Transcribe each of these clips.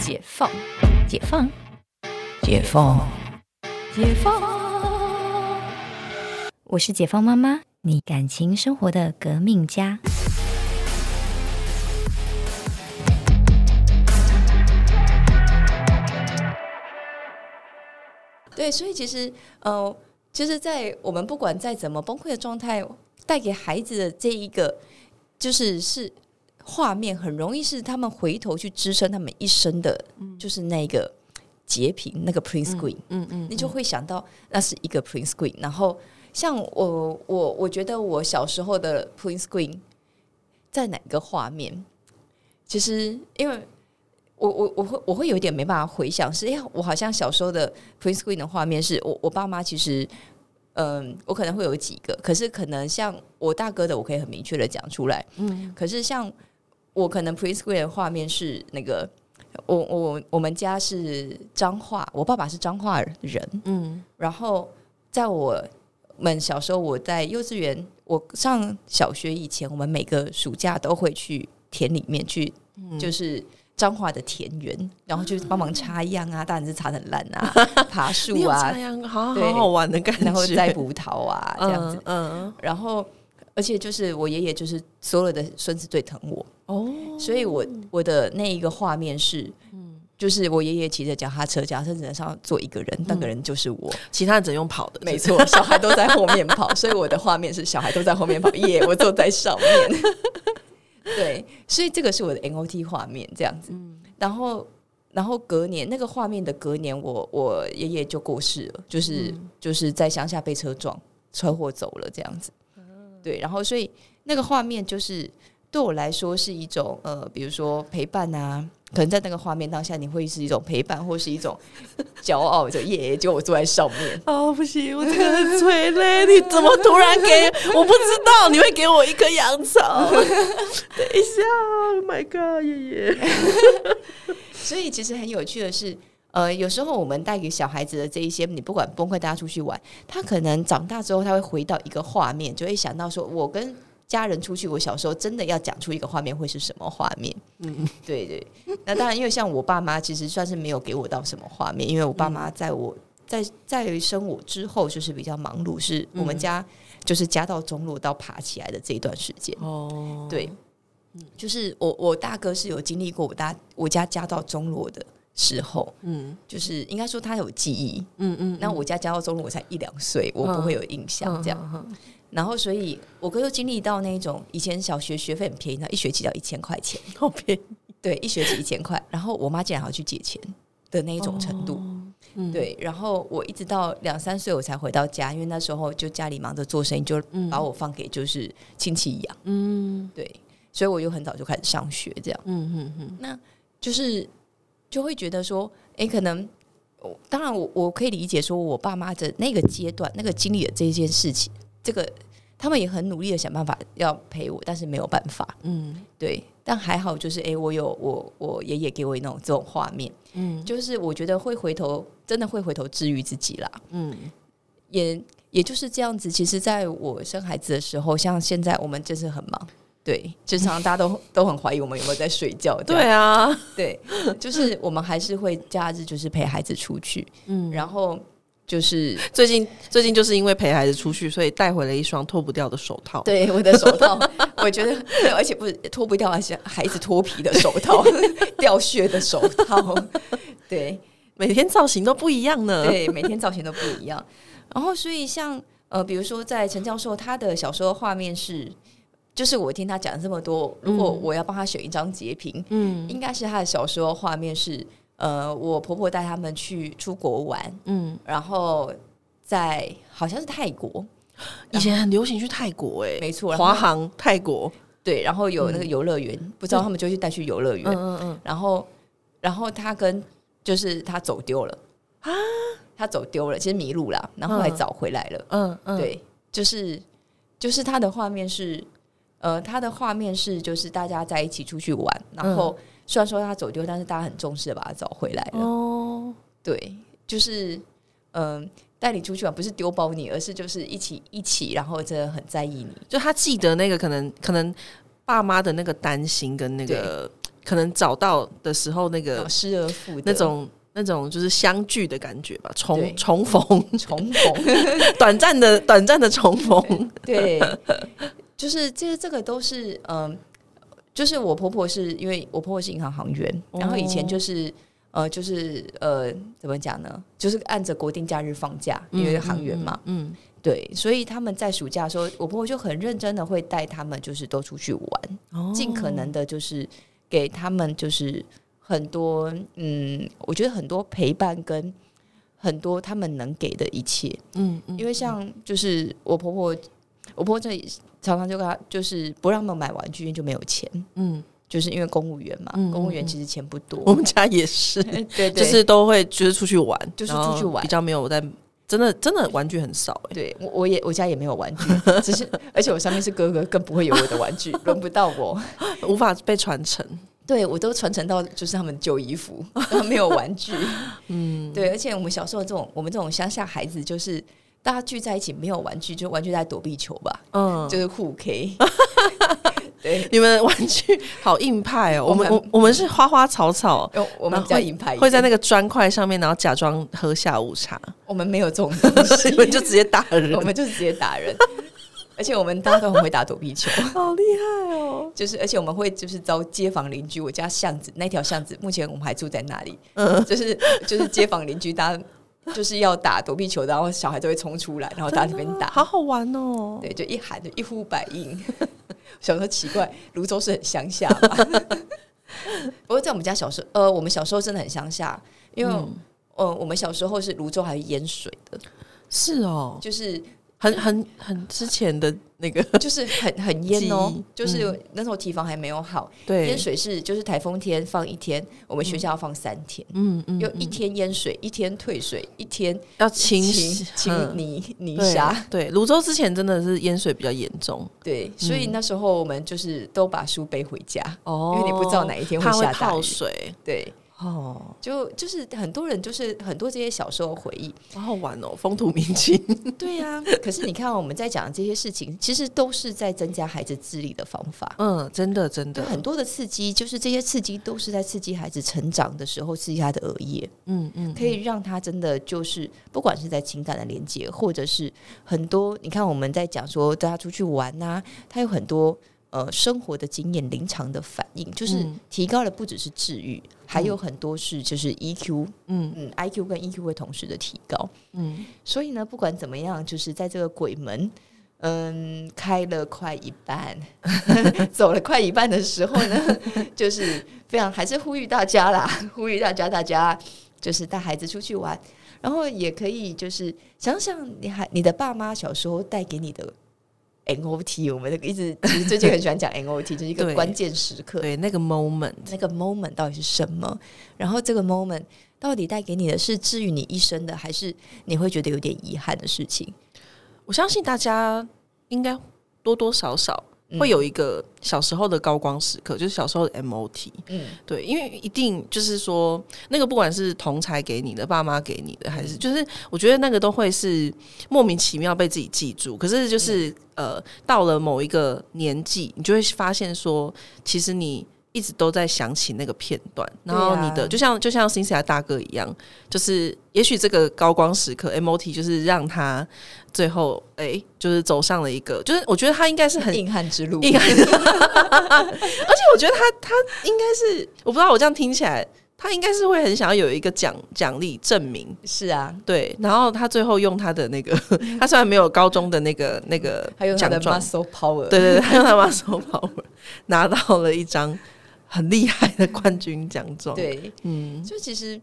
解放，解放，解放，解放。我是解放妈妈，你感情生活的革命家。对，所以其实呃，就是在我们不管再怎么崩溃的状态，带给孩子的这一个，就是是画面，很容易是他们回头去支撑他们一生的，就是那个截屏那个 print screen，嗯嗯，你就会想到那是一个 print screen。然后像我我我觉得我小时候的 print screen 在哪个画面？其实因为。我我我会我会有一点没办法回想，是哎呀，我好像小时候的 print screen 的画面，是我我爸妈其实，嗯，我可能会有几个，可是可能像我大哥的，我可以很明确的讲出来，嗯，可是像我可能 screen 的画面是那个，我我我们家是彰化，我爸爸是彰化人，嗯，然后在我们小时候，我在幼稚园，我上小学以前，我们每个暑假都会去田里面去，就是。彰化的田园，然后就帮忙插秧啊，当然是插很烂啊，爬树啊，插秧？好好好玩的感觉，然后摘葡萄啊这样子，嗯，然后而且就是我爷爷就是所有的孙子最疼我哦，所以我我的那一个画面是，嗯，就是我爷爷骑着脚踏车，脚踏车只能上坐一个人，那个人就是我，其他人只用跑的，没错，小孩都在后面跑，所以我的画面是小孩都在后面跑，耶，我坐在上面。对，所以这个是我的 N O T 画面这样子，然后，然后隔年那个画面的隔年，我我爷爷就过世了，就是就是在乡下被车撞，车祸走了这样子。对，然后所以那个画面就是对我来说是一种呃，比如说陪伴啊。可能在那个画面当下，你会是一种陪伴，或是一种 骄傲，就耶，就我坐在上面。哦，不行，我真的很催泪。你怎么突然给？我不知道你会给我一颗洋草。等一下，Oh my God，爷爷。所以其实很有趣的是，呃，有时候我们带给小孩子的这一些，你不管崩溃，大家出去玩，他可能长大之后，他会回到一个画面，就会想到说，我跟。家人出去，我小时候真的要讲出一个画面会是什么画面？嗯，对对。那当然，因为像我爸妈其实算是没有给我到什么画面，因为我爸妈在我在在生我之后就是比较忙碌，是我们家就是家道中落到爬起来的这一段时间。哦，对，就是我我大哥是有经历过我大我家家道中落的时候，嗯，就是应该说他有记忆，嗯嗯。那我家家到中路，我才一两岁，我不会有印象这样。然后，所以我哥又经历到那种以前小学学费很便宜，那一学期要一千块钱，好便宜。对，一学期一千块。然后我妈竟然还要去借钱的那一种程度。对，然后我一直到两三岁我才回到家，因为那时候就家里忙着做生意，就把我放给就是亲戚养。嗯，对，所以我又很早就开始上学，这样。嗯嗯嗯。那就是就会觉得说，哎，可能当然我我可以理解说，我爸妈的那个阶段，那个经历的这件事情。这个他们也很努力的想办法要陪我，但是没有办法。嗯，对，但还好，就是哎，我有我我爷爷给我那种这种画面，嗯，就是我觉得会回头，真的会回头治愈自己啦。嗯，也也就是这样子。其实，在我生孩子的时候，像现在我们真是很忙，对，经常大家都都很怀疑我们有没有在睡觉。对啊，对，就是我们还是会假日就是陪孩子出去，嗯，然后。就是最近最近就是因为陪孩子出去，所以带回了一双脱不掉的手套。对，我的手套，我觉得，而且不是脱不掉，而且孩子脱皮的手套，掉屑的手套。对，每天造型都不一样呢。对，每天造型都不一样。然后，所以像呃，比如说在陈教授他的小时候画面是，就是我听他讲了这么多，如果我要帮他选一张截屏，嗯，应该是他的小时候画面是。呃，我婆婆带他们去出国玩，嗯，然后在好像是泰国，以前很流行去泰国，哎，没错，华航泰国，对，然后有那个游乐园，不知道他们就去带去游乐园，嗯嗯，然后，然后他跟就是他走丢了。啊，他走丢了，其实迷路了，然后来找回来了，嗯嗯，对，就是就是他的画面是，呃，他的画面是就是大家在一起出去玩，然后。虽然说他走丢，但是大家很重视的把他找回来了。哦，对，就是嗯，带你出去玩不是丢包你，而是就是一起一起，然后真的很在意你。就他记得那个可能可能爸妈的那个担心跟那个可能找到的时候那个哦失而复得那种那种就是相聚的感觉吧，重重逢，重逢，短暂的短暂的重逢，对，就是这这个都是嗯、就是我婆婆是因为我婆婆是银行行员，然后以前就是。呃，就是呃，怎么讲呢？就是按着国定假日放假，因为行员嘛，嗯，对，所以他们在暑假的时候，我婆婆就很认真的会带他们，就是都出去玩，哦尽可能的，就是给他们就是很多，嗯，我觉得很多陪伴跟很多他们能给的一切，嗯嗯因为像就是我婆婆，我婆婆这里常常就跟他就是不让他们买玩具，因为就没有钱，嗯，就是因为公务员嘛，公务员其实钱不多，我们家也是，对对，就是都会就是出去玩，就是出去玩。比较没有在真的真的玩具很少哎、对我我也我家也没有玩具，只是而且我上面是哥哥，更不会有我的玩具，轮不到我。无法被传承。对我都传承到就是他们旧衣服，没有玩具。嗯，对，而且我们小时候这种我们这种乡下孩子，就是大家聚在一起没有玩具，就玩具在躲避球吧，嗯，就是互 K。对，你们玩具好硬派哦，我们我们我我们是花花草草，我们比较硬派，会在那个砖块上面，然后假装喝下午茶，我们没有这种东西。你，们就直接打人，我们就直接打人。而且我们大家都很会打躲避球，好厉害哦。就是而且我们会就是招街坊邻居，我家巷子那条巷子，目前我们还住在那里，嗯。就是就是街坊邻居，大家 就是要打躲避球，然后小孩就会冲出来，然后大家那边打，好好玩哦。对，就一喊就一呼百应。小时候奇怪，泸州是很乡下吧？不过在我们家小时候，呃，我们小时候真的很乡下，因为、嗯呃，我们小时候是泸州还有淹水的，是哦，就是很很很之前的那个，就是很很淹哦，就是那时候提防还没有好，对。淹，水是就是台风天放一天，我们学校要放三天，嗯嗯，又一。天淹水，一天退水，一天要清清洗清嗯泥泥沙，对，泸州之前真的是淹水比较严重。对，所以那时候我们就是都把书背回家，哦因为你不知道哪一天会下大雨。水。对，哦，就就是很多人就是很多这些小时候回忆。好好玩哦，风土民情。对呀、可是你看我们在讲的这些事情，其实都是在增加孩子智力的方法。嗯，真的真的，很多的刺激，就是这些刺激都是在刺激孩子成长的时候，刺激他的额叶，嗯嗯，可以让他真的就是，不管是在情感的连接，或者是很多，你看我们在讲说带他出去玩呐、他有很多呃生活的经验、临场的反应，就是嗯提高了不只是治愈，还有很多是就是 EQ，嗯。嗯，IQ 跟 EQ 会同时的提高。嗯，所以呢，不管怎么样，就是在这个鬼门，嗯，开了快一半，走了快一半的时候呢，就是非常还是呼吁大家啦，呼吁大家，大家就是带孩子出去玩，然后也可以就是想想你还你的爸妈小时候带给你的 NOT，我们一直其实最近很喜欢讲 NOT，就是一个关键时刻，对，那个 moment，那个 moment 到底是什么？然后这个 moment 到底带给你的是治愈你一生的，还是你会觉得有点遗憾的事情？我相信大家应该多多少少嗯会有一个小时候的高光时刻，就是小时候的 MOT。嗯，对，因为一定就是说，那个不管是同才给你的、爸妈给你的，还是就是我觉得那个都会是莫名其妙被自己记住。可是就是、呃，到了某一个年纪，你就会发现说，其实你。一直都在想起那个片段，然后你的、就像就像辛西亚大哥一样，就是也许这个高光时刻 MOT 就是让他最后哎、就是走上了一个，就是我觉得他应该是很硬汉之路，应该是，而且我觉得他他应该是，我不知道我这样听起来，他应该是会很想要有一个奖奖励证明，是啊，对，然后他最后用他的那个，他虽然没有高中的那个那个 还有他的，muscle power，对对对，他用他 muscle power 拿到了一张很厉害的冠军奖状，，对，嗯，就其实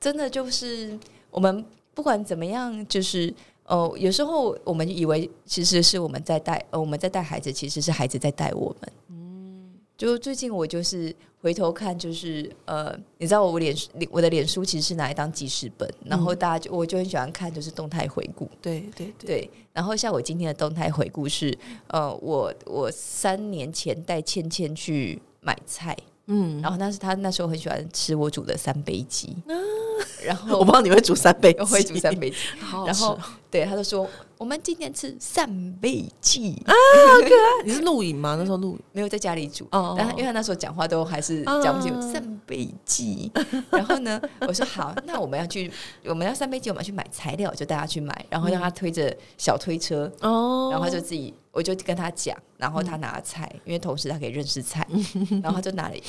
真的就是我们不管怎么样，就是呃，有时候我们以为其实是我们在带，呃，我们在带孩子，其实是孩子在带我们。嗯，就最近我就是回头看，就是呃，你知道我脸我的脸书其实是拿来当记事本，然后大家就我就很喜欢看就是动态回顾。对对对，对，然后像我今天的动态回顾是，呃，我我三年前带倩倩去买菜，嗯，然后那是他那时候很喜欢吃我煮的三杯鸡，然后 我不知道你会煮三杯鸡，我会煮三杯鸡，好好然后对，他就说我们今天吃扇贝鸡啊，你是录影吗？那时候录影。没有在家里煮。哦然后因为他那时候讲话都还是讲不清扇贝鸡，然后呢，我说好，那我们要去，我们要扇贝鸡，我们要去买材料，就带他去买，然后让他推着小推车，哦。然后他就自己，我就跟他讲，然后他拿菜，因为同时他可以认识菜，然后他就拿了一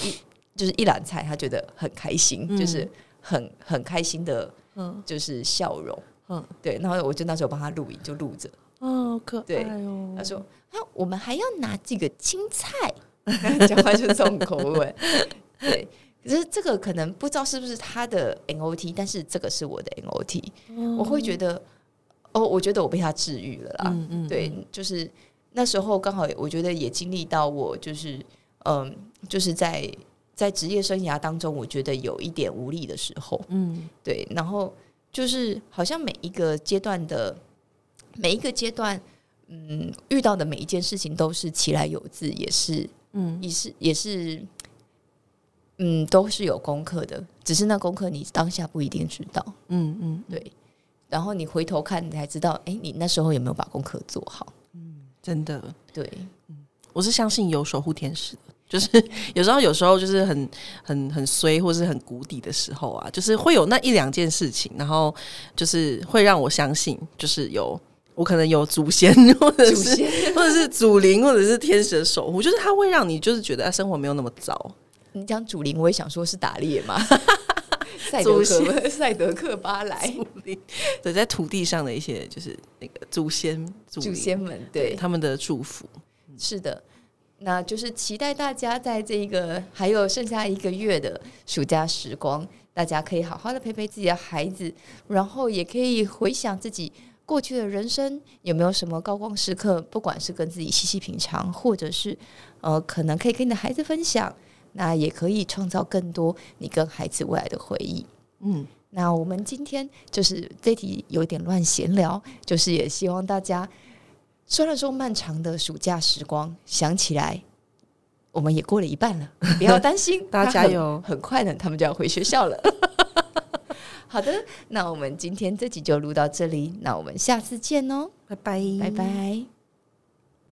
就是一篮菜，他觉得很开心，嗯。就是很很开心的，嗯。就是笑容，嗯。对，然后我就那时候帮他录影，就录着，哦，好可对爱哦。他说啊，我们还要拿几个青菜，讲话就是这种口味，对。可是这个可能不知道是不是他的 NOT，但是这个是我的 NOT，、我会觉得哦，我觉得我被他治愈了啦。嗯嗯对，就是那时候刚好我觉得也经历到我就是嗯，就是在在职业生涯当中，我觉得有一点无力的时候，嗯。对，然后就是好像每一个阶段的每一个阶段，嗯，遇到的每一件事情都是其来有自，也是嗯。也是也是，嗯，都是有功课的，只是那功课你当下不一定知道，嗯嗯，对。然后你回头看，你才知道，哎，你那时候有没有把功课做好？嗯真的，对，我是相信有守护天使的。就是 有时候，有时候就是很很很衰，或是很谷底的时候啊，就是会有那一两件事情，然后就是会让我相信，就是有我可能有祖先，或者是或者是祖灵，或者是天使的守护，就是它会让你就是觉得啊生活没有那么糟。你讲祖灵，我也想说是打猎嘛，赛德祖克赛德克巴莱，对，在土地上的一些就是那个祖先祖祖先们，对，他们的祝福。是的，那就是期待大家在这一个还有剩下一个月的暑假时光，大家可以好好的陪陪自己的孩子，然后也可以回想自己过去的人生有没有什么高光时刻，不管是跟自己细细品尝，或者是呃，可能可以跟你的孩子分享，那也可以创造更多你跟孩子未来的回忆。嗯，那我们今天就是这题有点乱闲聊，就是也希望大家，虽然说漫长的暑假时光，想起来我们也过了一半了，不要担心，大家加油很快呢，他们就要回学校了。好的，那我们今天这集就录到这里，那我们下次见哦，拜拜，拜拜。